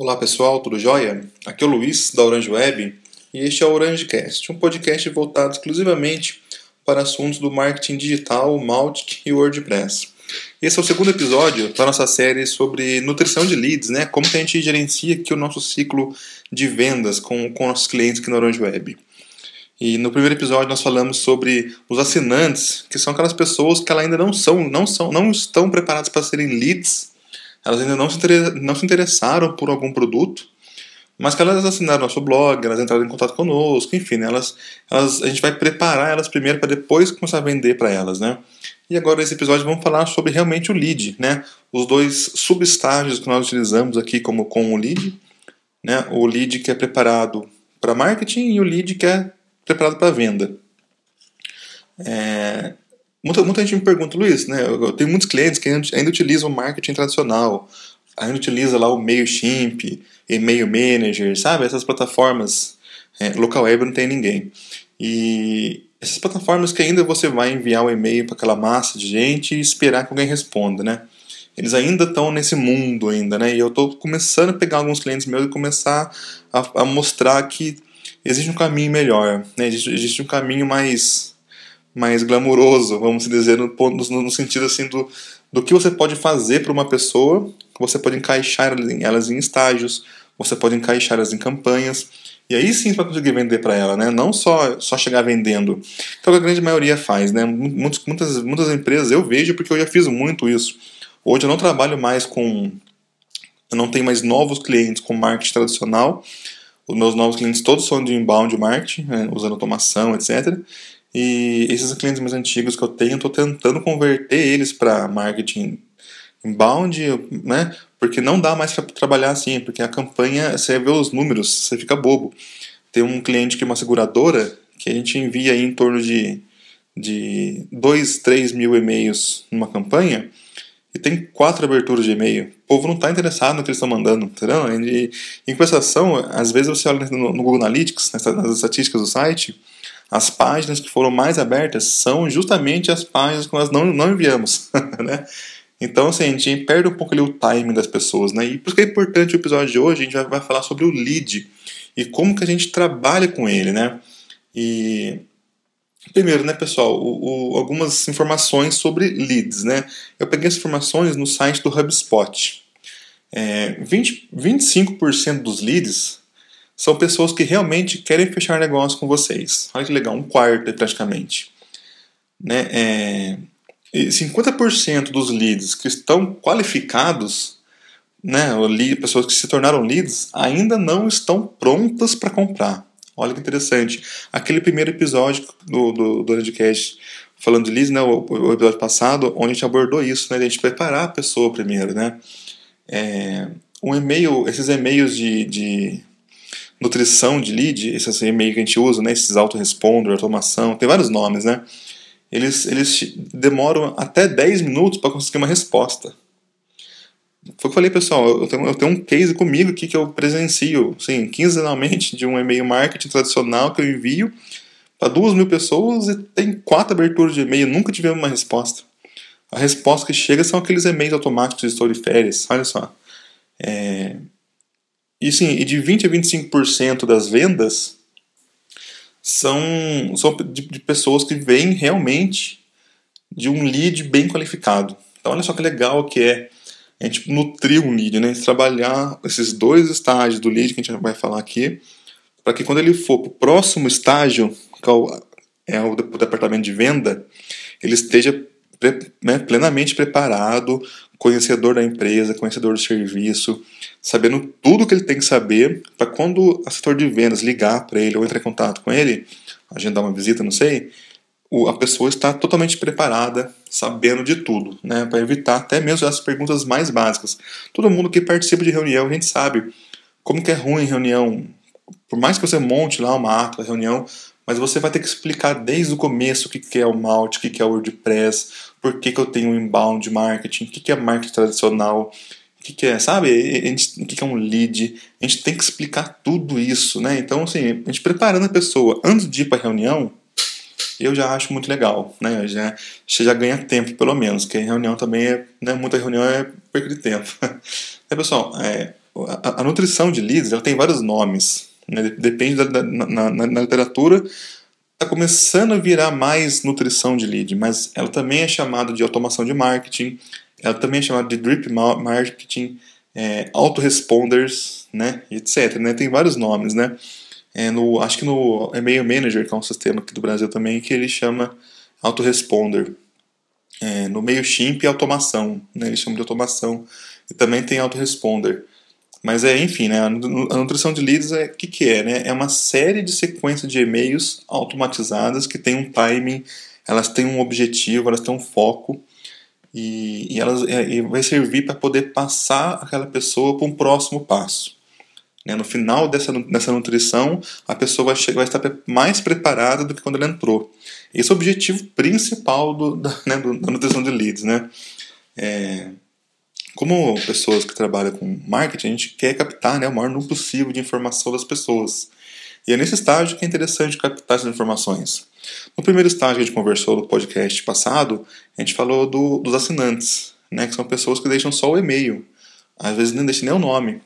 Olá pessoal, tudo jóia? Aqui é o Luiz da Orange Web e este é o OrangeCast, um podcast voltado exclusivamente para assuntos do marketing digital, Mautic e WordPress. Esse é o segundo episódio da nossa série sobre nutrição de leads, né? Como que a gente gerencia aqui o nosso ciclo de vendas com, com nossos clientes aqui na Orange Web. E no primeiro episódio nós falamos sobre os assinantes, que são aquelas pessoas que ainda não são, não são, não estão preparadas para serem leads elas ainda não se, não se interessaram por algum produto, mas que elas assinaram nosso blog, elas entraram em contato conosco, enfim, né, elas, elas, a gente vai preparar elas primeiro para depois começar a vender para elas, né? E agora nesse episódio vamos falar sobre realmente o lead, né? Os dois subestágios que nós utilizamos aqui como com o lead, né? O lead que é preparado para marketing e o lead que é preparado para venda. É, Muita, muita gente me pergunta, Luiz, né? Eu tenho muitos clientes que ainda utilizam marketing tradicional, ainda utiliza lá o MailChimp, e-mail manager, sabe? Essas plataformas. É, local web não tem ninguém. E essas plataformas que ainda você vai enviar o um e-mail para aquela massa de gente e esperar que alguém responda, né? Eles ainda estão nesse mundo ainda, né? E eu estou começando a pegar alguns clientes meus e começar a, a mostrar que existe um caminho melhor, né? Existe, existe um caminho mais mais glamuroso, vamos dizer, no, no, no sentido assim do, do que você pode fazer para uma pessoa, você pode encaixar elas em estágios, você pode encaixar elas em campanhas, e aí sim você vai conseguir vender para ela, né? Não só, só chegar vendendo. Então a grande maioria faz, né? Muitas, muitas, muitas empresas eu vejo porque eu já fiz muito isso. Hoje eu não trabalho mais com. Eu não tenho mais novos clientes com marketing tradicional. Os meus novos clientes todos são de inbound marketing, né? usando automação, etc. E esses clientes mais antigos que eu tenho, estou tentando converter eles para marketing inbound, né? Porque não dá mais para trabalhar assim, porque a campanha, você vê os números, você fica bobo. Tem um cliente que é uma seguradora, que a gente envia em torno de, de 2, 3 mil e-mails numa campanha, e tem quatro aberturas de e-mail. O povo não está interessado no que eles estão mandando, entendeu? E, em compensação, às vezes você olha no, no Google Analytics, nas estatísticas do site, as páginas que foram mais abertas são justamente as páginas que nós não, não enviamos, né? Então, assim, a gente perde um pouco ali o timing das pessoas, né? E por isso que é importante o episódio de hoje, a gente vai, falar sobre o lead e como que a gente trabalha com ele, né? E Primeiro, né, pessoal, o, o, algumas informações sobre leads, né? Eu peguei as informações no site do HubSpot. É, 20, 25% dos leads são pessoas que realmente querem fechar negócio com vocês. Olha que legal, um quarto praticamente. Né? É, 50% dos leads que estão qualificados, né, pessoas que se tornaram leads, ainda não estão prontas para comprar. Olha que interessante. Aquele primeiro episódio do, do, do podcast falando de leads, né, o, o, episódio passado, onde a gente abordou isso, né, de a gente preparar a pessoa primeiro. Né? É, um e-mail, esses e-mails de, de nutrição de lead, esse e-mail que a gente usa, né, esses autoresponder, automação, tem vários nomes, né? Eles, eles demoram até 10 minutos para conseguir uma resposta. Foi o que eu falei, pessoal, eu tenho, eu tenho um case comigo aqui que eu presencio, sim, quinzenalmente, de um e-mail marketing tradicional que eu envio para duas mil pessoas e tem quatro aberturas de e-mail, nunca tivemos uma resposta. A resposta que chega são aqueles e-mails automáticos de estou de férias, olha só. É, e sim, e de 20 a 25% das vendas são, são de, de, pessoas que vêm realmente de um lead bem qualificado. Então olha só que legal que é a gente nutrir um lead, né? trabalhar esses dois estágios do lead que a gente vai falar aqui, para que quando ele for para o próximo estágio, que é o, é o departamento de venda, ele esteja né, plenamente preparado, conhecedor da empresa, conhecedor do serviço, sabendo tudo que ele tem que saber para quando o setor de vendas ligar para ele ou entrar em contato com ele, agendar uma visita, não sei, a pessoa está totalmente preparada, sabendo de tudo, né, para evitar até mesmo as perguntas mais básicas. Todo mundo que participa de reunião, a gente sabe como que é ruim reunião. Por mais que você monte lá uma ata, reunião, mas você vai ter que explicar desde o começo o que é o Malt, o que é o WordPress, por que, que eu tenho inbound marketing, o que é marketing tradicional, o que, é, sabe, o que é um lead. A gente tem que explicar tudo isso, né? Então, assim, a gente preparando a pessoa antes de ir para a reunião, eu já acho muito legal, né? Já, já ganha tempo, pelo menos, porque reunião também é, né, muita reunião é perda de tempo. é, pessoal, é, a, a, nutrição de leads ela tem vários nomes. Né? Depende da, da na, na, na literatura está começando a virar mais nutrição de lead, mas ela também é chamada de automação de marketing, ela também é chamada de drip marketing, é, autoresponders, né, etc. Né? Tem vários nomes, né? É no, acho que no e-mail manager, que é um sistema aqui do Brasil também, que ele chama autoresponder. É, no MailChimp, automação, né? Eles chamam de automação. E também tem autoresponder. Mas é, enfim, né, a nutrição de leads é o que, que é, né? É uma série de sequências de e-mails automatizadas que tem um timing, elas têm um objetivo, elas têm um foco e, e elas é, e vai servir para poder passar aquela pessoa para um próximo passo. Né? No final dessa, dessa nutrição, a pessoa vai, chegar, vai estar mais preparada do que quando ela entrou. Esse é o objetivo principal do, da, né, da nutrição de leads, né? É, como pessoas que trabalham com marketing, a gente quer captar né, o maior número possível de informação das pessoas. E é nesse estágio que é interessante captar essas informações. No primeiro estágio que a gente conversou no podcast passado, a gente falou do, dos assinantes, né, que são pessoas que deixam só o e-mail. Às vezes nem deixam nem o nome.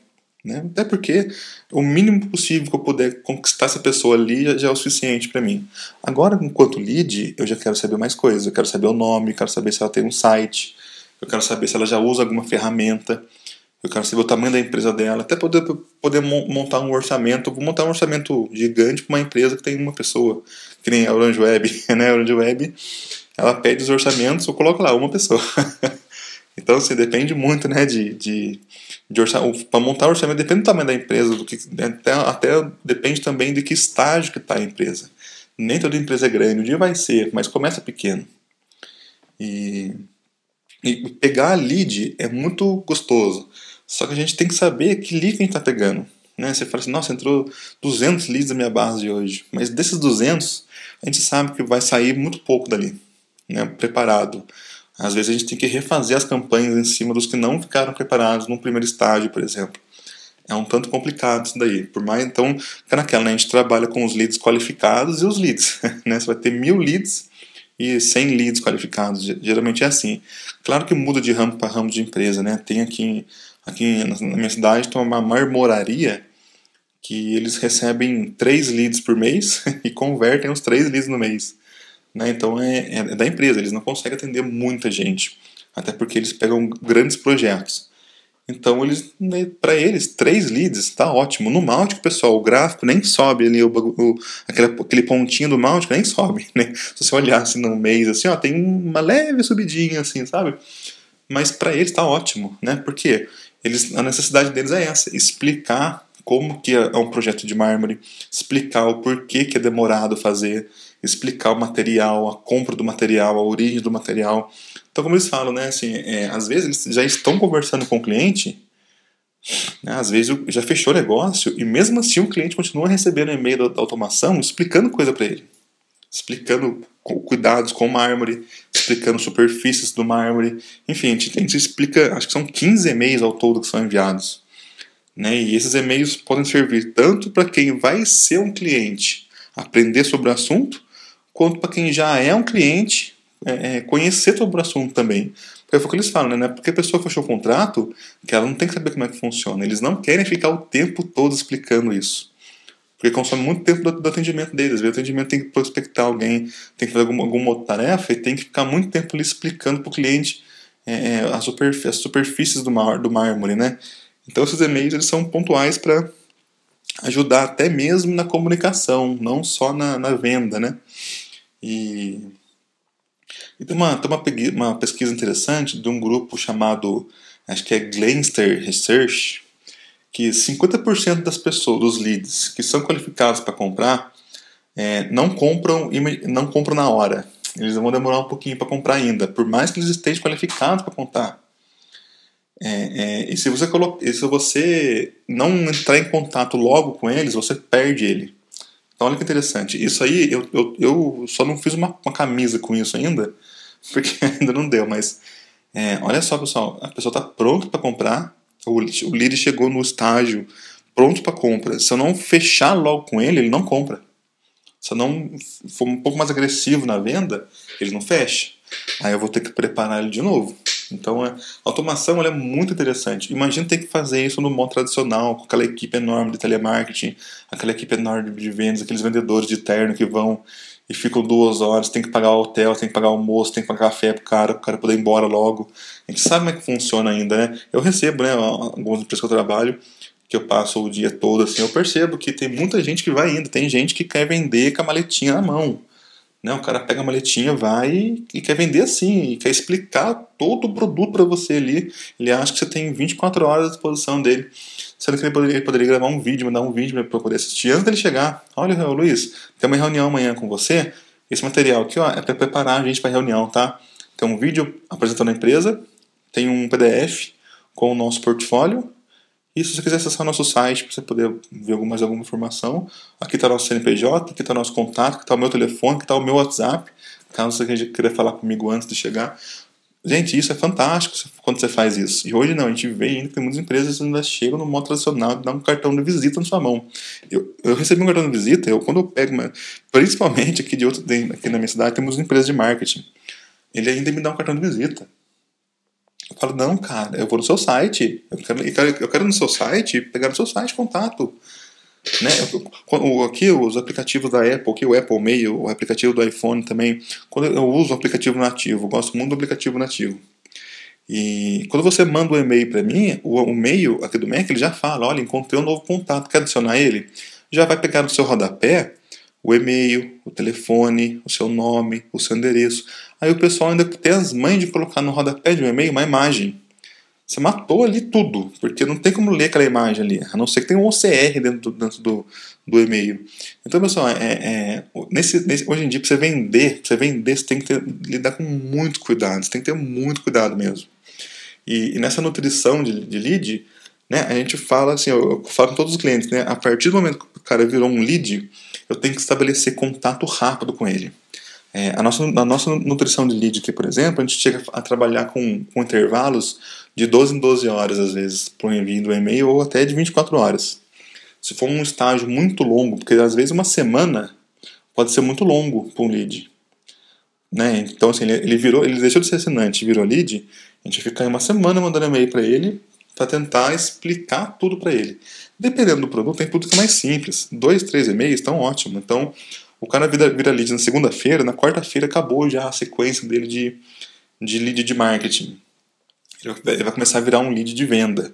Né? Até porque o mínimo possível que eu puder conquistar essa pessoa ali já, já é o suficiente para mim. Agora, enquanto lead, eu já quero saber mais coisas. Eu quero saber o nome, quero saber se ela tem um site, eu quero saber se ela já usa alguma ferramenta, eu quero saber o tamanho da empresa dela, até poder, poder montar um orçamento. Vou montar um orçamento gigante para uma empresa que tem uma pessoa, que nem a Orange Web. Né? A Orange Web, ela pede os orçamentos, eu coloco lá uma pessoa. então, assim, depende muito né, de, de, de orçamento. Para montar o orçamento, depende do tamanho da empresa, do que, até, até depende também de que estágio que está a empresa. Nem toda empresa é grande, um dia vai ser, mas começa pequeno. E e pegar a lead é muito gostoso. Só que a gente tem que saber que lead que a gente está pegando. Né? Você fala assim, nossa, entrou 200 leads da minha base hoje. Mas desses 200, a gente sabe que vai sair muito pouco dali, né? preparado. Às vezes a gente tem que refazer as campanhas em cima dos que não ficaram preparados no primeiro estágio, por exemplo. É um tanto complicado isso daí. Por mais, então, fica naquela, né? a gente trabalha com os leads qualificados e os leads. Né? Você vai ter mil leads e 100 leads qualificados. Geralmente é assim. Claro que muda de ramo para ramo de empresa, né? Tem aqui, aqui na minha cidade tem uma marmoraria que eles recebem 3 leads por mês e convertem os 3 leads no mês. Né? Então é, é, é da empresa, eles não conseguem atender muita gente. Até porque eles pegam grandes projetos. Então, eles, né, para eles, três leads está ótimo. No Máltico, pessoal, o gráfico nem sobe ali, o, o, aquele, aquele pontinho do Máltico nem sobe. Né? Se você olhasse no mês, assim, ó, tem uma leve subidinha, assim, sabe? Mas para eles está ótimo, né? Porque eles, a necessidade deles é essa, explicar como que é um projeto de mármore, explicar o porquê que é demorado fazer, explicar o material, a compra do material, a origem do material. Então, como eles falam, né, assim, é, às vezes eles já estão conversando com o cliente, né, às vezes já fechou o negócio e mesmo assim o cliente continua recebendo e-mail da automação explicando coisa para ele, explicando cuidados com mármore, explicando superfícies do mármore, enfim, a gente, a gente explica, acho que são 15 e-mails ao todo que são enviados. Né? E esses e-mails podem servir tanto para quem vai ser um cliente aprender sobre o assunto, quanto para quem já é um cliente é, é, conhecer sobre o assunto também. Porque foi o que eles falam, né? Porque a pessoa fechou o contrato, que ela não tem que saber como é que funciona. Eles não querem ficar o tempo todo explicando isso. Porque consome muito tempo do, do atendimento deles. O atendimento tem que prospectar alguém, tem que fazer alguma, alguma outra tarefa e tem que ficar muito tempo ali explicando para o cliente é, é as, superfícies, as superfícies do, mar, do mármore, né? Então esses e-mails eles são pontuais para ajudar até mesmo na comunicação, não só na, na venda, né? E, e tem, uma, tem uma, uma pesquisa interessante de um grupo chamado, acho que é Glenster Research, que 50% das pessoas, dos leads que são qualificados para comprar, é, não compram não compram na hora. Eles vão demorar um pouquinho para comprar ainda, por mais que eles estejam qualificados para comprar. É, é, e se você, coloca, se você não entrar em contato logo com eles, você perde ele. Então, olha que interessante. Isso aí, eu, eu, eu só não fiz uma, uma camisa com isso ainda, porque ainda não deu, mas é, olha só, pessoal, a pessoa está pronta para comprar, o, líder chegou no estágio pronto para compra. Se eu não fechar logo com ele, ele não compra. Se eu não for um pouco mais agressivo na venda, ele não fecha. Aí eu vou ter que preparar ele de novo. Então, a automação é muito interessante. Imagina ter que fazer isso no modo tradicional, com aquela equipe enorme de telemarketing, aquela equipe enorme de vendas, aqueles vendedores de terno que vão e ficam duas horas, tem que pagar o hotel, tem que pagar o almoço, tem que pagar café pro cara, pro cara poder ir embora logo. A gente sabe como é que funciona ainda, né? Eu recebo, né, algumas empresas que eu trabalho, que eu passo o dia todo assim, eu percebo que tem muita gente que vai indo, tem gente que quer vender com a maletinha na mão. Né? O cara pega a maletinha, vai e quer vender assim, quer explicar todo o produto para você ali. Ele acha que você tem 24 horas à disposição dele. Sendo que ele poderia, ele poderia gravar um vídeo, mandar um vídeo para poder assistir antes dele chegar. Olha, Luiz, tem uma reunião amanhã com você. Esse material aqui ó, é para preparar a gente para a reunião, tá? Tem um vídeo apresentando a empresa, tem um PDF com o nosso portfólio e se você quiser acessar nosso site para você poder ver mais alguma informação, aqui está nosso CNPJ, aqui está nosso contato, aqui está o meu telefone, aqui está o meu WhatsApp, caso você queira falar comigo antes de chegar. Gente, isso é fantástico quando você faz isso. E hoje não, a gente vê ainda que tem muitas empresas que ainda chegam no modo tradicional de dar um cartão de visita na sua mão. Eu, eu recebi um cartão de visita, eu, quando eu pego, uma, principalmente aqui, de outro, aqui na minha cidade, temos empresas de marketing. Ele ainda me dá um cartão de visita. Eu falo, não, cara, eu vou no seu site. Eu quero, eu quero, eu quero no seu site, pegar no seu site contato. Né? Aqui os aplicativos da Apple, aqui o Apple Mail, o aplicativo do iPhone também. Quando eu uso o aplicativo nativo, gosto muito do aplicativo nativo. E quando você manda um e-mail para mim, o, o e-mail aqui do Mac ele já fala, olha, encontrei um novo contato, quer adicionar ele? Já vai pegar no seu rodapé o e-mail, o telefone, o seu nome, o seu endereço. Aí o pessoal ainda tem as mães de colocar no rodapé de um e-mail uma imagem. Você matou ali tudo, porque não tem como ler aquela imagem ali, a não ser que tenha um OCR dentro do, dentro do, do e-mail. Então, pessoal, é, é, nesse, nesse, hoje em dia, para você vender, você vender, você tem que ter, lidar com muito cuidado, você tem que ter muito cuidado mesmo. E, e nessa nutrição de, de lead, né, a gente fala assim, eu, eu falo com todos os clientes, né, a partir do momento que o cara virou um lead, eu tenho que estabelecer contato rápido com ele. É, a, nossa, a nossa nutrição de lead aqui, por exemplo, a gente chega a trabalhar com, com intervalos de 12 em 12 horas, às vezes, para o envio do e-mail, ou até de 24 horas. Se for um estágio muito longo, porque às vezes uma semana pode ser muito longo para um lead. Né? Então, assim, ele, ele, virou, ele deixou de ser assinante e virou lead, a gente fica uma semana mandando e-mail para ele para tentar explicar tudo para ele. Dependendo do produto, tem tudo que é mais simples. Dois, três e-mails estão ótimo. Então, o cara vira, vira lead na segunda-feira, na quarta-feira acabou já a sequência dele de, de lead de marketing. Ele vai começar a virar um lead de venda.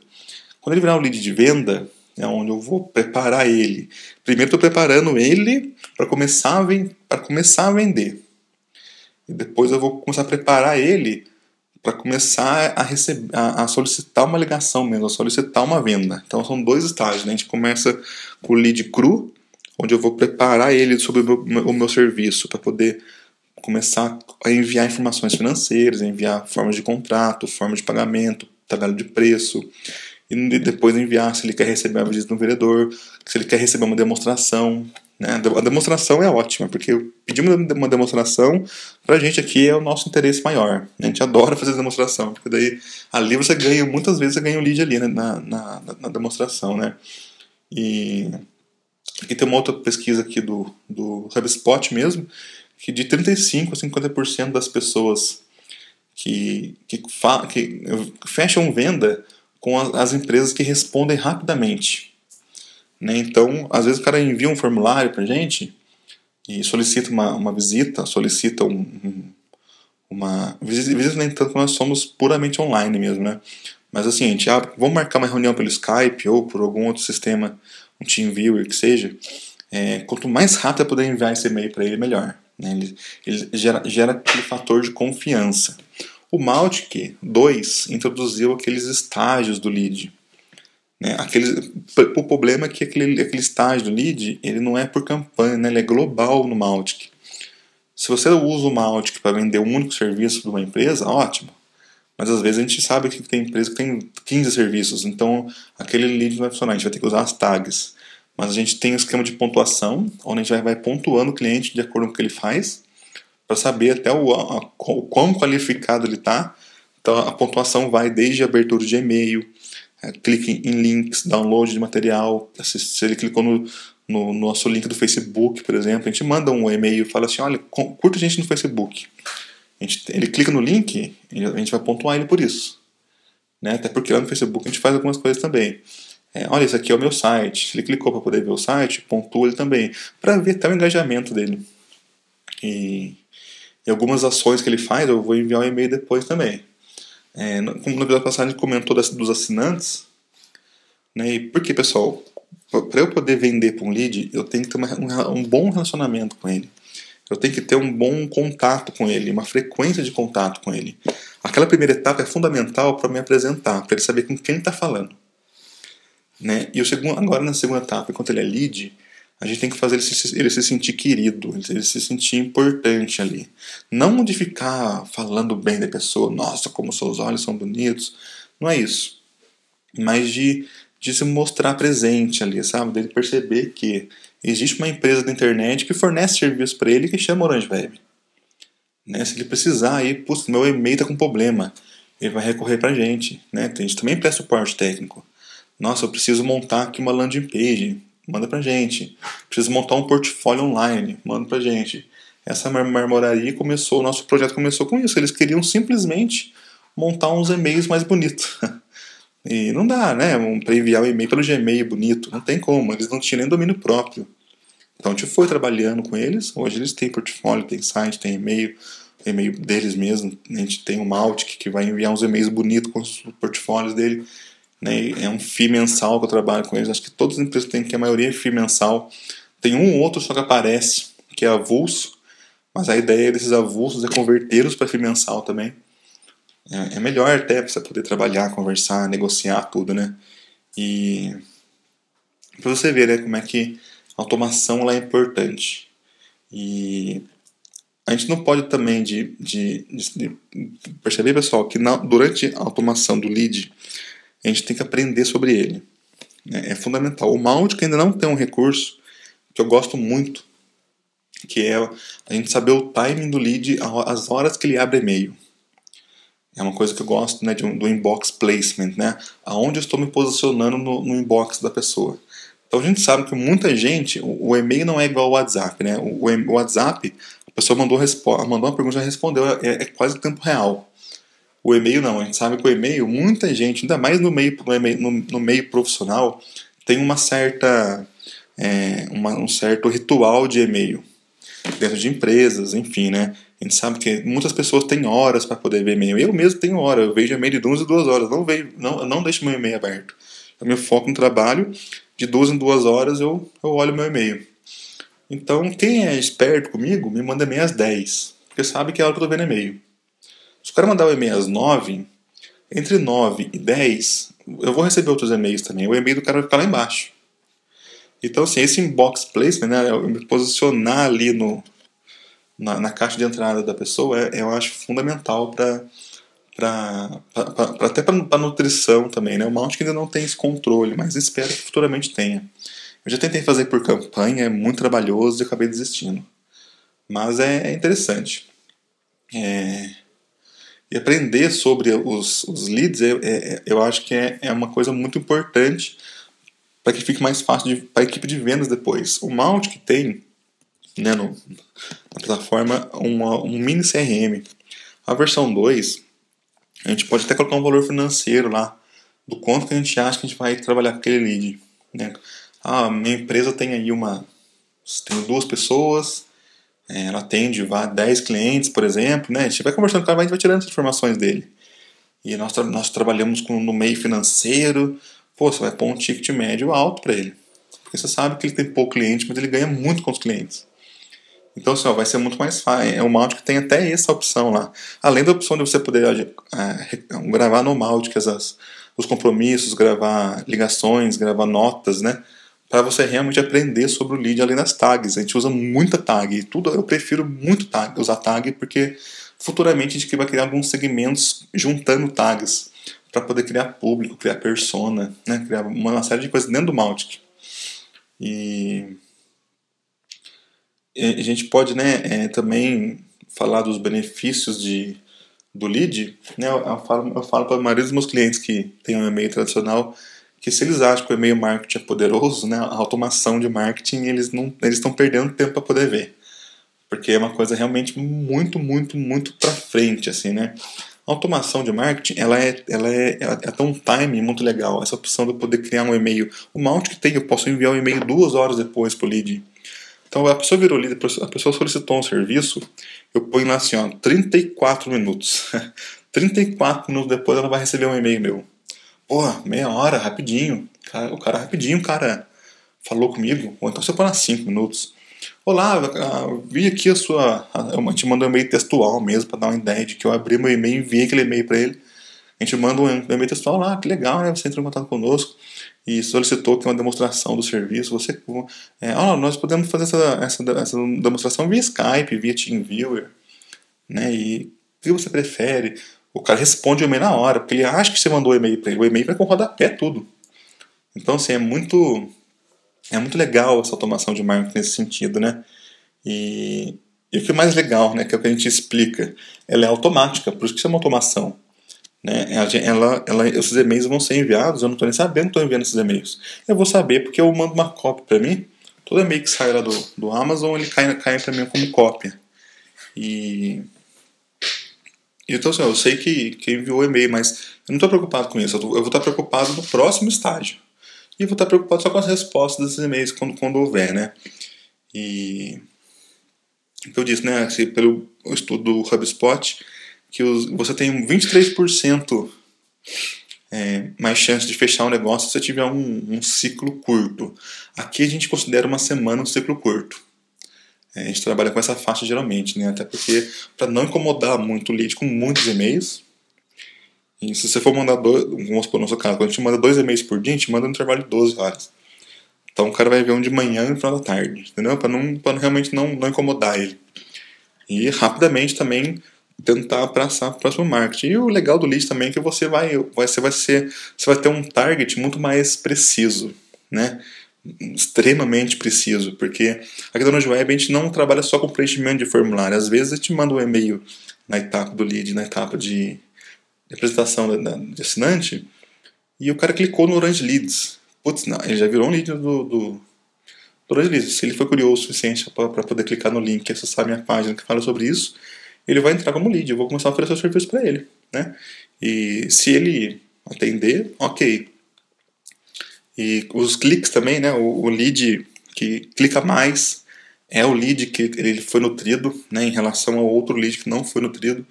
Quando ele virar um lead de venda, é onde eu vou preparar ele. Primeiro estou preparando ele para começar, a começar a vender. E depois eu vou começar a preparar ele para começar a, receber, a, a, solicitar uma ligação mesmo, a solicitar uma venda. Então são dois estágios. Né? A gente começa com o lead cru, onde eu vou preparar ele sobre o meu, o meu serviço para poder começar a enviar informações financeiras, enviar formas de contrato, forma de pagamento, tabela de preço, e depois enviar se ele quer receber uma visita no vereador, se ele quer receber uma demonstração. Né? A demonstração é ótima, porque pedimos uma demonstração, para a gente aqui é o nosso interesse maior. A gente adora fazer demonstração, porque daí ali você ganha, muitas vezes você ganha um lead ali né? na, na, na demonstração. Né? E aqui tem uma outra pesquisa aqui do, do HubSpot mesmo, que de 35% a 50% das pessoas que, que, que fecham venda com as empresas que respondem rapidamente. Né? Então, às vezes o cara envia um formulário para gente e solicita uma, uma visita, solicita um, um, uma visita, visita nem tanto nós somos puramente online mesmo, né? Mas assim, a gente, ah, vamos marcar uma reunião pelo Skype ou por algum outro sistema, um TeamViewer que seja. É, quanto mais rápido eu puder enviar esse e-mail para ele, melhor. Né? Ele, ele gera, gera aquele fator de confiança. O Mautic 2 introduziu aqueles estágios do lead. Né? Aqueles, o problema é que aquele, aquele estágio do lead ele não é por campanha, né? ele é global no Mautic. Se você usa o Mautic para vender um único serviço de uma empresa, ótimo. Mas às vezes a gente sabe que tem empresa que tem 15 serviços, então aquele lead não vai funcionar, a gente vai ter que usar as tags. Mas a gente tem um esquema de pontuação, onde a gente vai, pontuando o cliente de acordo com o que ele faz para saber até o, a, o quão qualificado ele está. Então a pontuação vai desde abertura de e-mail, é, clique em links, download de material. Se, se ele clicou no, no, no, nosso link do Facebook, por exemplo, a gente manda um e-mail fala assim: olha, curta a gente no Facebook. Gente, ele clica no link, a gente vai pontuar ele por isso. Né? Até porque lá no Facebook a gente faz algumas coisas também. É, olha, esse aqui é o meu site. Se ele clicou para poder ver o site, pontua ele também, para ver até o engajamento dele. E, e, algumas ações que ele faz, eu vou enviar um e-mail depois também. É, como no episódio passado a gente comentou das, dos assinantes, né? E por que, pessoal? Para eu poder vender para um lead, eu tenho que ter uma, um, um bom relacionamento com ele. Eu tenho que ter um bom contato com ele, uma frequência de contato com ele. Aquela primeira etapa é fundamental para me apresentar, para ele saber com quem está falando. Né? E o segundo, agora na segunda etapa, enquanto ele é lead, a gente tem que fazer ele se, ele se sentir querido, ele se sentir importante ali. Não de ficar falando bem da pessoa, nossa, como seus olhos são bonitos. Não é isso. Mas de, de se mostrar presente ali, sabe? Dele perceber que existe uma empresa da internet que fornece serviço para ele que chama Orange Web. Né? Se ele precisar, aí, putz, meu e-mail está com problema, ele vai recorrer para a gente. Né? A gente também presta suporte técnico. Nossa, eu preciso montar aqui uma landing page, manda para gente. Preciso montar um portfólio online, manda para gente. Essa marmoraria começou, o nosso projeto começou com isso. Eles queriam simplesmente montar uns e-mails mais bonitos. E não dá, né? Para enviar um e-mail pelo Gmail bonito, não tem como, eles não tinham nem domínio próprio. Então a gente foi trabalhando com eles, hoje eles têm portfólio, tem site, tem e-mail, e-mail deles mesmo. A gente tem o Maltic que vai enviar uns e-mails bonitos com os portfólios dele. Né? É um FII mensal que eu trabalho com eles. Acho que todas as empresas têm, que a maioria é FII mensal. Tem um ou outro só que aparece, que é avulso, mas a ideia desses avulsos é convertê-los para FII mensal também. É, é melhor até para você poder trabalhar, conversar, negociar tudo, né? E para você ver né, como é que a automação lá é importante. E a gente não pode também de, de, de perceber, pessoal, que na, durante a automação do lead, a gente tem que aprender sobre ele. Né? É fundamental. O Mautic ainda não tem um recurso que eu gosto muito, que é a gente saber o timing do lead, as horas que ele abre e-mail. É uma coisa que eu gosto né, um, do inbox placement, né? Aonde eu estou me posicionando no, no, inbox da pessoa. Então a gente sabe que muita gente, o, o e-mail não é igual ao WhatsApp, né? O, o WhatsApp, a pessoa mandou, mandou uma pergunta já respondeu, é, é quase tempo real. O e-mail não, a gente sabe que o e-mail, muita gente, ainda mais no meio, no, no meio profissional, tem uma certa, é, uma, um certo ritual de e-mail. Dentro de empresas, enfim, né? A gente sabe que muitas pessoas têm horas para poder ver e-mail. Eu mesmo tenho hora, eu vejo e-mail de duas em duas horas. Não, vejo, não, não deixo meu e-mail aberto. Eu me foco no trabalho, de duas em duas horas eu, eu olho meu e-mail. Então, quem é esperto comigo, me manda e-mail às 10, porque sabe que é a hora que eu tô vendo e-mail. Se o cara mandar o e-mail às 9, entre 9 e 10, eu vou receber outros e-mails também. O e-mail do cara vai ficar lá embaixo. Então, assim, esse inbox placement, né, eu me posicionar ali no, na, na caixa de entrada da pessoa, é, eu acho fundamental para até para nutrição também, né? O Mount ainda não tem esse controle, mas espero que futuramente tenha. Eu já tentei fazer por campanha, é muito trabalhoso e acabei desistindo. Mas é, é interessante. É, e aprender sobre os, os leads, é, é, eu acho que é, é uma coisa muito importante para que fique mais fácil para a equipe de vendas depois. O Mount que tem né, no, na plataforma uma, um mini CRM. A versão 2, a gente pode até colocar um valor financeiro lá, do quanto que a gente acha que a gente vai trabalhar com aquele lead. Né? Minha empresa tem aí uma. tem duas pessoas, é, ela atende vá, 10 clientes, por exemplo. Né? A gente vai conversando com ela, a gente vai tirando as informações dele. E nós, nós trabalhamos com, no meio financeiro. Pô, você vai pôr um ticket médio alto para ele. Porque você sabe que ele tem pouco cliente, mas ele ganha muito com os clientes. Então, assim, ó, vai ser muito mais fácil. É, o Mautic tem até essa opção lá. Além da opção de você poder é, gravar no Mautic as, os compromissos, gravar ligações, gravar notas, né? Para você realmente aprender sobre o lead além das tags. A gente usa muita tag. Tudo eu prefiro muito tag, usar tag porque futuramente a gente vai criar alguns segmentos juntando tags para poder criar público, criar persona, né? criar uma série de coisas dentro do Mautic. E a gente pode né, é, também falar dos benefícios de, do lead. Né? Eu, falo, eu falo para a maioria dos meus clientes que têm um e-mail tradicional que se eles acham que o e-mail marketing é poderoso, né, a automação de marketing, eles não eles estão perdendo tempo para poder ver. porque é uma coisa realmente muito, muito, muito para frente, assim, né? A automação de marketing, ela é, ela é, ela tem um time muito legal, essa opção de eu poder criar um e-mail. O mount que tem, eu posso enviar um e-mail duas horas depois para o lead. Então a pessoa virou líder, a pessoa solicitou um serviço, eu ponho lá assim, ó, 34 minutos. 34 minutos depois ela vai receber um e-mail meu. Porra, meia hora, rapidinho. O cara rapidinho, o cara falou comigo. Ou então você põe lá 5 minutos. Olá, vi aqui a sua. Eu te mandou um e-mail textual mesmo, para dar uma ideia de que eu abri meu e-mail e enviei aquele e-mail para ele. A gente manda um e-mail textual lá, que legal, né? Você entrou em contato conosco e solicitou que uma demonstração do serviço. Você, é, oh, nós podemos fazer essa, essa, essa demonstração via Skype, via TeamViewer, né? E o que você prefere? O cara responde o e-mail na hora, porque ele acha que você mandou o e-mail para ele. O e-mail vai com rodapé tudo. Então, assim, é muito, é muito legal essa automação de marketing nesse sentido, né? E, e o que é mais legal, né, que é o que a gente explica, ela é automática, por isso que chama automação. Né? Ela, ela, esses e-mails vão ser enviados, eu não estou nem sabendo que estou enviando esses e-mails. Eu vou saber porque eu mando uma cópia para mim. Todo e-mail que sai lá do, do Amazon, ele cai, cai para mim como cópia. E então, assim, eu sei que, que enviou e-mail, mas eu não estou preocupado com isso. Eu, tô, eu, vou estar preocupado no próximo estágio. E vou estar preocupado só com as respostas desses e-mails quando, quando houver, né? E. O que eu disse, né? Assim, pelo estudo do HubSpot, que os, você tem 23% é, mais chance de fechar um negócio se você tiver um, um, ciclo curto. Aqui a gente considera uma semana um ciclo curto. É, a gente trabalha com essa faixa geralmente, né? até porque para não incomodar muito o lead com muitos e-mails. E se você for mandar dois, vamos supor no nosso caso, quando a gente manda dois e-mails por dia, a gente manda no intervalo de 12 horas. Então o cara vai ver um de manhã e um final da tarde, entendeu? Para não, pra realmente não, não incomodar ele. E rapidamente também tentar abraçar o próximo marketing. E o legal do lead também é que você vai, você vai ser, você vai ter um target muito mais preciso, né? Extremamente preciso, porque aqui da Web a gente não trabalha só com preenchimento de formulário. Às vezes a gente manda um e-mail na etapa do lead, na etapa de, apresentação da, de assinante, e o cara clicou no Orange Leads. Putz, não, ele já virou um lead do, do, Orange Leads. Se ele foi curioso o suficiente para poder clicar no link acessar a minha página que fala sobre isso, ele vai entrar como lead. Eu vou começar a oferecer o serviço para ele. Né? E se ele atender, ok. E os cliques também, né? O, o lead que clica mais é o lead que ele foi nutrido, né? Em relação ao outro lead que não foi nutrido,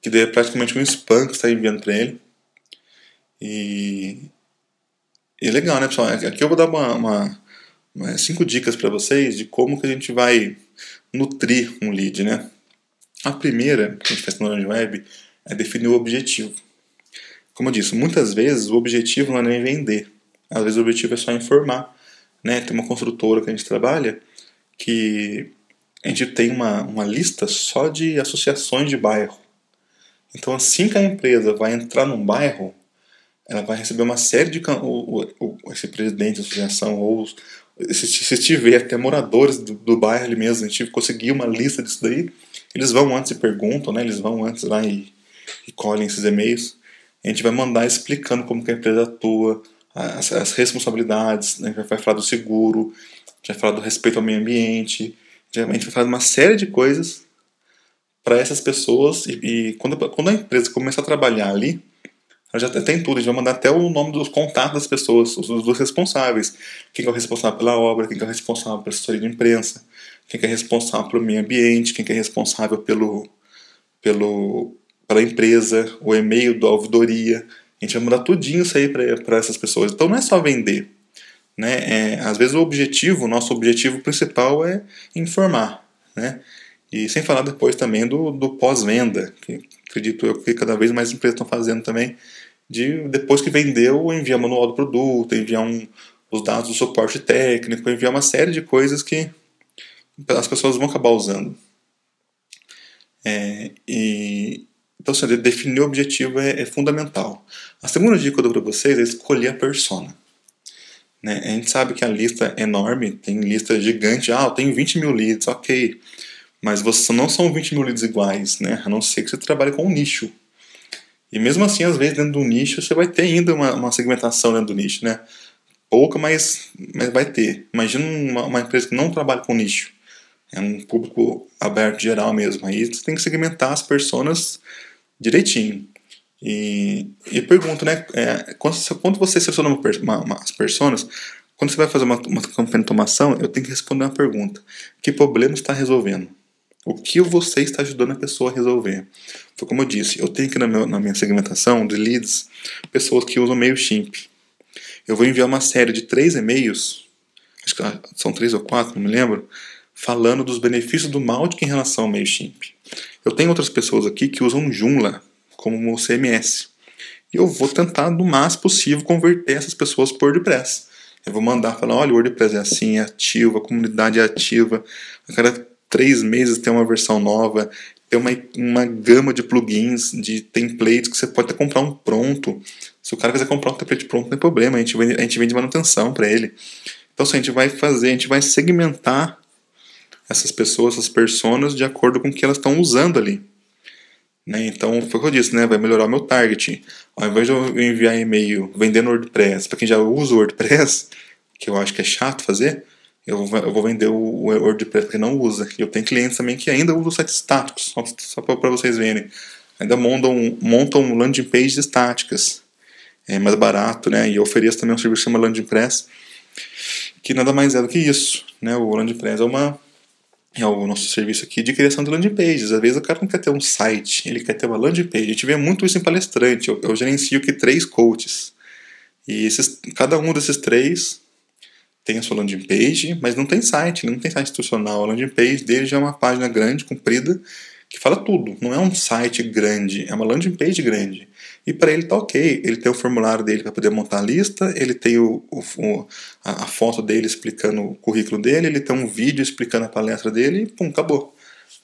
que é praticamente um spam que está enviando para ele. E, e é legal, né, pessoal? Aqui eu vou dar uma, uma, uma cinco dicas para vocês de como que a gente vai nutrir um lead, né? A primeira que a gente faz no Orange Web é definir o objetivo. Como eu disse, muitas vezes o objetivo não é nem vender. Às vezes o objetivo é só informar. Né? Tem uma construtora que a gente trabalha que a gente tem uma, uma lista só de associações de bairro. Então, assim que a empresa vai entrar num bairro, ela vai receber uma série de. Esse presidente da associação, ou se, tiver até moradores do, do bairro ali mesmo, a gente conseguir uma lista disso daí, eles vão antes e perguntam, né? Eles vão antes lá e, e colhem esses e-mails. A gente vai mandar explicando como que a empresa atua, as, as responsabilidades, né? a gente vai falar do seguro, a gente vai falar do respeito ao meio ambiente, a gente vai falar de uma série de coisas para essas pessoas e, e, quando, quando a empresa começar a trabalhar ali, já tem tudo, a gente vai mandar até o nome dos contatos das pessoas, os, dos responsáveis. Quem é o responsável pela obra, quem é o responsável pela assessoria de imprensa, quem é responsável pelo meio ambiente, quem é responsável pelo, pelo, pela empresa, o e-mail da ouvidoria. A gente vai mudar tudinho isso aí para essas pessoas. Então não é só vender. Né? É, às vezes o objetivo, o nosso objetivo principal é informar. Né? E sem falar depois também do, do pós-venda, que acredito eu que cada vez mais empresas estão fazendo também, de depois que vendeu, enviar manual do produto, enviar um, os dados do suporte técnico, enviar uma série de coisas que as pessoas vão acabar usando. É, e, então, assim, definir o objetivo é, é, fundamental. A segunda dica que eu dou para vocês é escolher a persona. Né? A gente sabe que a lista é enorme, tem lista gigante. Ah, eu tenho 20 mil leads, ok. Mas você não são 20 mil leads iguais, né? a não ser que você trabalhe com um nicho. E mesmo assim, às vezes, dentro do nicho, você vai ter ainda uma, uma segmentação dentro do nicho. Né? Pouca, mas, mas vai ter. Imagina uma, uma empresa que não trabalha com nicho É um público aberto geral mesmo. Aí você tem que segmentar as personas direitinho. E, e pergunto, né? É, quando, quando, você seleciona uma, uma, uma, as pessoas, quando você vai fazer uma, uma campanha de automação, eu tenho que responder uma pergunta: que problema está resolvendo? O que você está ajudando a pessoa a resolver? Foi como eu disse, eu tenho aqui na, meu, na minha segmentação de leads pessoas que usam MailChimp. Eu vou enviar uma série de três e-mails, acho que são três ou quatro, não me lembro, falando dos benefícios do Mautic em relação ao MailChimp. Eu tenho outras pessoas aqui que usam Joomla como CMS. E eu vou tentar, no máximo possível, converter essas pessoas para WordPress. Eu vou mandar falar, olha, o WordPress é assim, é ativo, a comunidade é ativa. A cada três meses tem uma versão nova, tem uma, uma gama de plugins, de templates que você pode até comprar um pronto. Se o cara quiser comprar um template pronto, não tem problema, a gente vende, a gente vende manutenção para ele. Então, assim, a gente vai fazer, a gente vai segmentar essas pessoas, essas personas, de acordo com o que elas estão usando ali. Né? Então, foi o que eu disse, né? vai melhorar o meu target. Ao invés de eu enviar e-mail vendendo WordPress para quem já usa o WordPress, que eu acho que é chato fazer, eu vou, vender o, WordPress para quem não usa. E eu tenho clientes também que ainda usam sites estáticos, só, só para vocês verem. Ainda montam, montam landing pages estáticas. É mais barato, né? E eu ofereço também um serviço chamado Landing Press, que nada mais é do que isso. Né? O Landing Press é uma é o nosso serviço aqui de criação de landing pages. Às vezes o cara não quer ter um site, ele quer ter uma landing page. A gente vê muito isso em palestrante. Eu, eu gerencio aqui três coaches. E esses, cada um desses três tem a sua landing page, mas não tem site, não tem site institucional. A landing page dele já é uma página grande, comprida, que fala tudo. Não é um site grande, é uma landing page grande. E para ele tá ok. Ele tem o formulário dele para poder montar a lista, ele tem o, o a, foto dele explicando o currículo dele, ele tem um vídeo explicando a palestra dele e pum, acabou.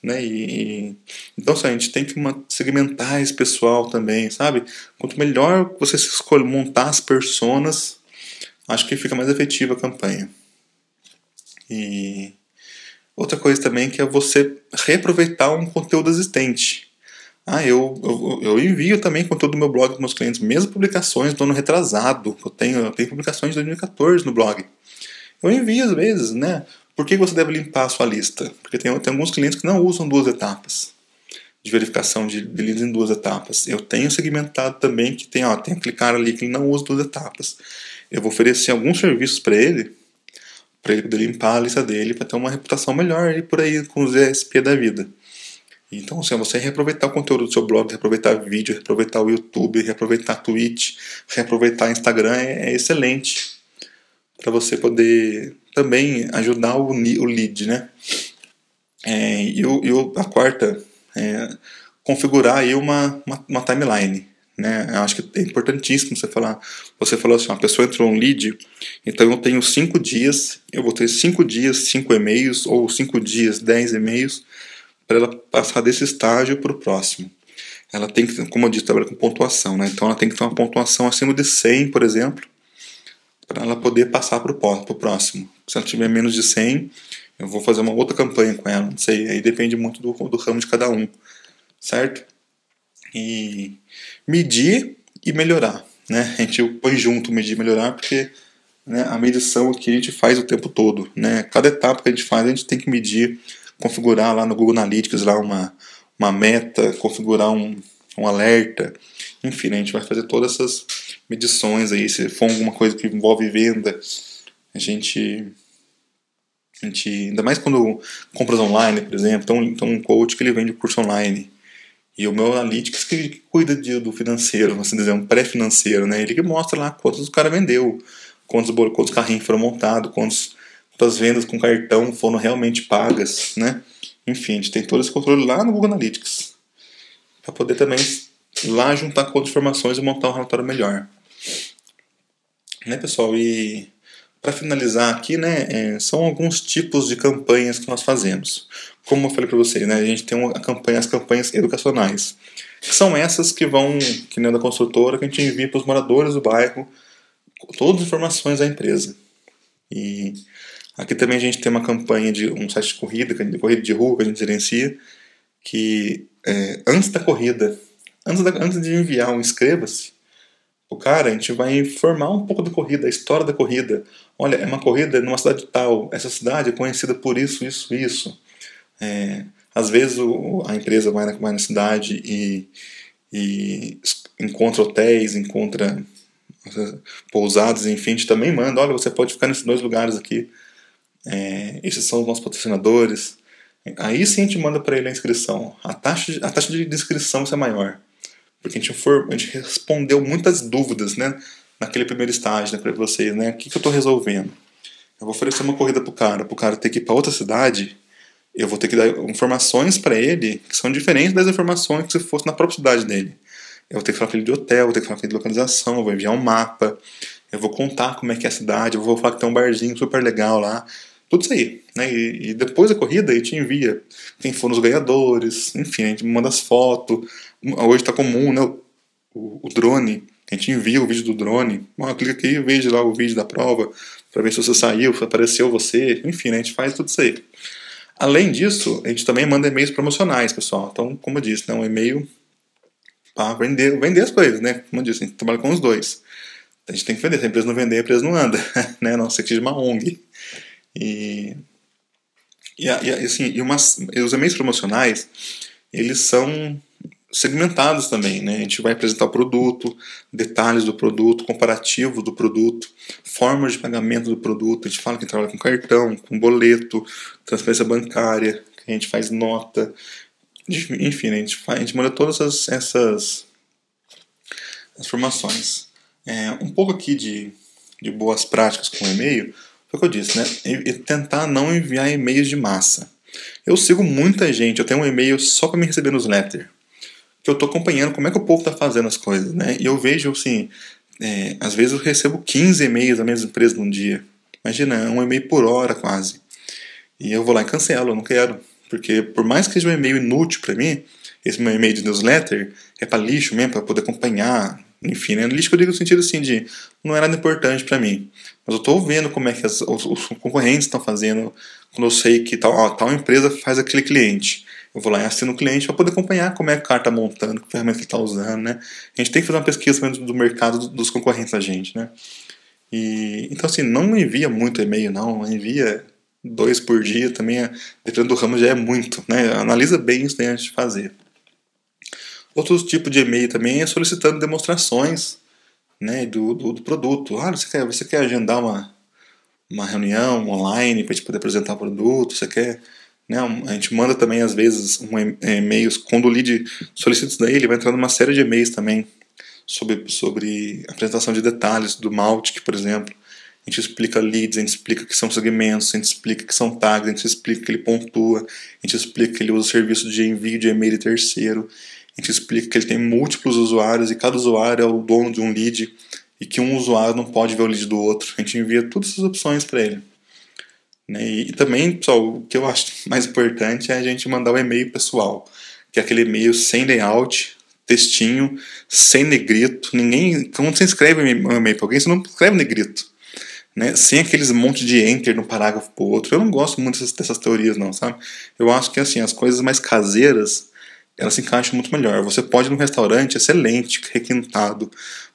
Né? E, e, então assim, a gente tem que segmentar esse pessoal também, sabe? Quanto melhor você escolhe montar as personas, acho que fica mais efetiva a campanha. E outra coisa também que é você reaproveitar um conteúdo existente. Ah, eu, eu, eu, envio também conteúdo do meu blog para meus clientes, mesmo publicações do ano retrasado. Eu tenho, eu tenho publicações de 2014 no blog. Eu envio às vezes, né? Por que você deve limpar a sua lista? Porque tem, tem alguns clientes que não usam duas etapas de verificação de, de leads em duas etapas. Eu tenho segmentado também que tem, ó, tem que clicar ali que ele não usa duas etapas. Eu vou oferecer alguns serviços para ele, para ele poder limpar a lista dele, para ter uma reputação melhor e por aí com os ESP da vida. Então, assim, você reaproveitar o conteúdo do seu blog, reaproveitar vídeo, reaproveitar o YouTube, reaproveitar Twitch, reaproveitar Instagram é, é excelente para você poder também ajudar o, o lead, né? É, e, o, e a quarta, é, configurar aí uma, uma, uma, timeline. Né? Eu acho que é importantíssimo você falar. Você falou assim: uma pessoa entrou um lead, então eu tenho cinco dias, eu vou ter cinco dias, cinco e-mails, ou cinco dias, dez e-mails para ela passar desse estágio para o próximo. Ela tem que, como eu disse, trabalha com pontuação, né? Então ela tem que ter uma pontuação acima de 100, por exemplo, para ela poder passar para o próximo. Se ela tiver menos de 100, eu vou fazer uma outra campanha com ela, não sei, aí depende muito do, do ramo de cada um, certo? E medir e melhorar, né? A gente põe junto medir e melhorar porque né, a medição aqui a gente faz o tempo todo, né? Cada etapa que a gente faz a gente tem que medir configurar lá no Google Analytics lá uma, uma meta, configurar um, um alerta. Enfim, né, a gente vai fazer todas essas medições aí. Se for alguma coisa que envolve venda, a gente. A gente ainda mais quando compras online, por exemplo, então, então um coach que ele vende curso online. E o meu Analytics que cuida de, do financeiro, assim dizer, um pré-financeiro, né? Ele que mostra lá quantos o cara vendeu, quantos, quantos carrinhos foram montados, quantos as vendas com cartão foram realmente pagas, né? Enfim, a gente tem todo esse controle lá no Google Analytics para poder também lá juntar com outras informações e montar um relatório melhor. Né, pessoal? E para finalizar aqui, né, é, são alguns tipos de campanhas que nós fazemos. Como eu falei para vocês, né, a gente tem uma campanha, as campanhas educacionais, que são essas que vão, que nem da construtora, que a gente envia para os moradores do bairro todas as informações da empresa. E Aqui também a gente tem uma campanha de um site de corrida, de corrida de rua que a gente gerencia, que é, antes da corrida, antes, da, antes de enviar um inscreva-se, o cara, a gente vai informar um pouco da corrida, a história da corrida. Olha, é uma corrida numa cidade tal, essa cidade é conhecida por isso, isso, isso. É, às vezes o, a empresa vai na, vai na cidade e, e encontra hotéis, encontra pousadas, enfim, a gente também manda, olha, você pode ficar nesses dois lugares aqui. É, esses são os nossos patrocinadores. Aí sim a gente manda para ele a inscrição. A taxa, de, a taxa de inscrição é maior. Porque a gente, for, a gente respondeu muitas dúvidas, né? Naquele primeiro estágio, né, para vocês, né? O que, que eu estou resolvendo? Eu vou oferecer uma corrida pro cara, pro cara ter que ir para outra cidade. Eu vou ter que dar informações para ele que são diferentes das informações que se fosse na própria cidade dele. Eu vou ter que falar com ele de hotel, vou ter que falar com ele de localização, eu vou enviar um mapa, eu vou contar como é que é a cidade, eu vou falar que tem um barzinho super legal lá. Tudo isso aí. Né? E, e depois da corrida a gente envia quem foram os ganhadores, enfim, a gente manda as fotos. Hoje está comum né? O, o, drone, a gente envia o vídeo do drone. Ah, clica aqui e veja lá o vídeo da prova para ver se você saiu, se apareceu você. Enfim, né? a gente faz tudo isso aí. Além disso, a gente também manda e-mails promocionais, pessoal. Então, como eu disse, né, um e-mail para vender, vender as coisas, né? Como eu disse, a gente trabalha com os dois. A gente tem que vender. Se a empresa não vender, a empresa não anda, né? Não que seja uma ONG. E, e, e assim, e, umas, e os e-mails promocionais, eles são segmentados também, né? A gente vai apresentar o produto, detalhes do produto, comparativo do produto, formas de pagamento do produto. A gente fala que trabalha com cartão, com boleto, transferência bancária, a gente faz nota, enfim, a gente, faz, a gente manda todas essas, essas informações. É, um pouco aqui de, de boas práticas com e-mail, foi o que eu disse, né? E, tentar não enviar e-mails de massa. Eu sigo muita gente, eu tenho um e-mail só para me receber newsletter que eu estou acompanhando como é que o povo está fazendo as coisas, né? E eu vejo, assim, é, às vezes eu recebo 15 e-mails da mesma empresa num dia. Imagina, um e-mail por hora quase. E eu vou lá e cancelo, eu não quero. Porque por mais que seja um e-mail inútil para mim, esse meu e-mail de newsletter é para lixo mesmo, para poder acompanhar. Enfim, né? Lixo que eu digo no sentido assim de não é nada importante para mim. Mas eu estou vendo como é que as, os, os, concorrentes estão fazendo quando eu sei que tal, ó, tal empresa faz aquele cliente. Eu vou lá e assino o cliente para poder acompanhar como é que o cara está montando, que ferramenta ele está usando, né? A gente tem que fazer uma pesquisa também do mercado dos concorrentes da gente, né? E, então, assim, não envia muito e-mail, não. Envia dois por dia também, é, dependendo do ramo, já é muito, né? Analisa bem isso antes de fazer. Outro tipo de e-mail também é solicitando demonstrações né, do, do, do produto. Ah, você quer, você quer agendar uma, uma reunião online para a gente poder apresentar o produto? Você quer né? A gente manda também, às vezes, um e-mails. Quando o lead solicita isso daí, ele vai entrar numa série de e-mails também sobre, sobre apresentação de detalhes do Maltic, por exemplo. A gente explica leads, a gente explica que são segmentos, a gente explica que são tags, a gente explica que ele pontua, a gente explica que ele usa o serviço de envio de e-mail de terceiro, a gente explica que ele tem múltiplos usuários e cada usuário é o dono de um lead e que um usuário não pode ver o lead do outro. A gente envia todas essas opções para ele. Né? E, também, pessoal, o que eu acho mais importante é a gente mandar o e-mail pessoal, que é aquele e-mail sem layout, textinho, sem negrito. Ninguém, quando você escreve um e-mail para alguém, você não escreve negrito. Né? Sem aqueles monte de enter no parágrafo para outro. Eu não gosto muito dessas, dessas teorias, não, sabe? Eu acho que assim, as coisas mais caseiras elas se encaixam muito melhor. Você pode ir num restaurante excelente, requintado,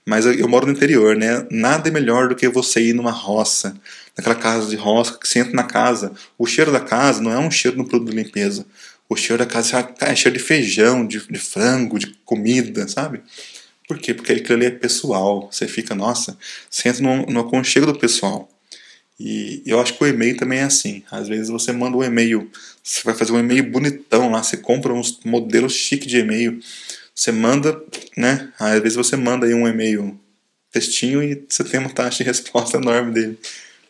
mas eu moro no interior, né? Nada é melhor do que você ir numa roça, naquela casa de roça, que você entra na casa. O cheiro da casa não é um cheiro no produto de limpeza. O cheiro da casa é cheiro de feijão, de, de frango, de comida, sabe? Por quê? Porque aquilo ali é pessoal. Você fica, nossa, você entra no, no aconchego do pessoal. E eu acho que o e-mail também é assim. Às vezes você manda um e-mail, você vai fazer um e-mail bonitão lá, você compra uns modelos chique de e-mail, você manda, né? Às vezes você manda aí um e-mail textinho e você tem uma taxa de resposta enorme dele.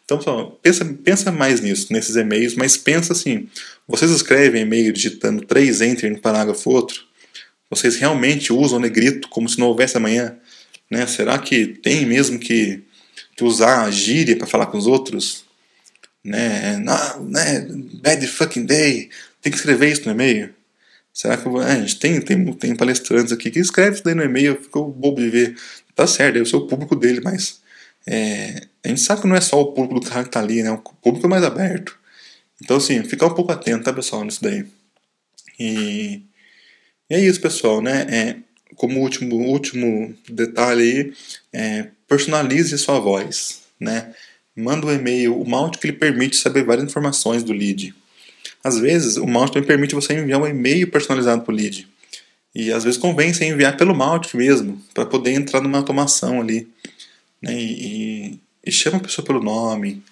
Então, pessoal, pensa, pensa mais nisso, nesses e-mails, mas pensa assim: vocês escrevem e-mail digitando três enter no parágrafo outro? Vocês realmente usam negrito como se não houvesse amanhã? Né? Será que tem mesmo que, que usar gíria para falar com os outros? Né? Não, né? Bad fucking day. Tem que escrever isso no e-mail? Será que é, a gente tem, tem, tem palestrantes aqui que escrevem isso daí no e-mail, ficou bobo de ver. Tá certo, eu sou o público dele, mas é, a gente sabe que não é só o público do cara que tá ali, né? O público é mais aberto. Então, assim, ficar um pouco atento, tá, pessoal, nisso daí. E, e é isso, pessoal, né? É, como último, último detalhe aí, é, personalize sua voz, né? Manda um e-mail, o Mount que ele permite saber várias informações do lead. Às vezes, o Mautic também permite você enviar um e-mail personalizado para o lead. E às vezes convém você enviar pelo Mautic mesmo, para poder entrar numa automação ali. Né? E, e, e, chama a pessoa pelo nome,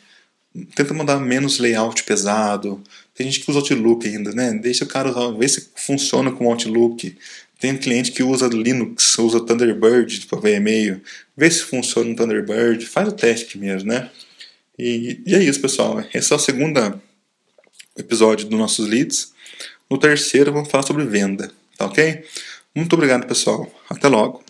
tenta mandar menos layout pesado. Tem gente que usa Outlook ainda, né? Deixa o cara usar, vê se funciona com o Outlook. Tem cliente que usa Linux, usa Thunderbird para ver e-mail. Vê se funciona no Thunderbird, faz o teste mesmo, né? E, e é isso, pessoal. Esse é o segundo episódio dos nossos leads. No terceiro, vamos falar sobre venda, tá ok? Muito obrigado, pessoal. Até logo.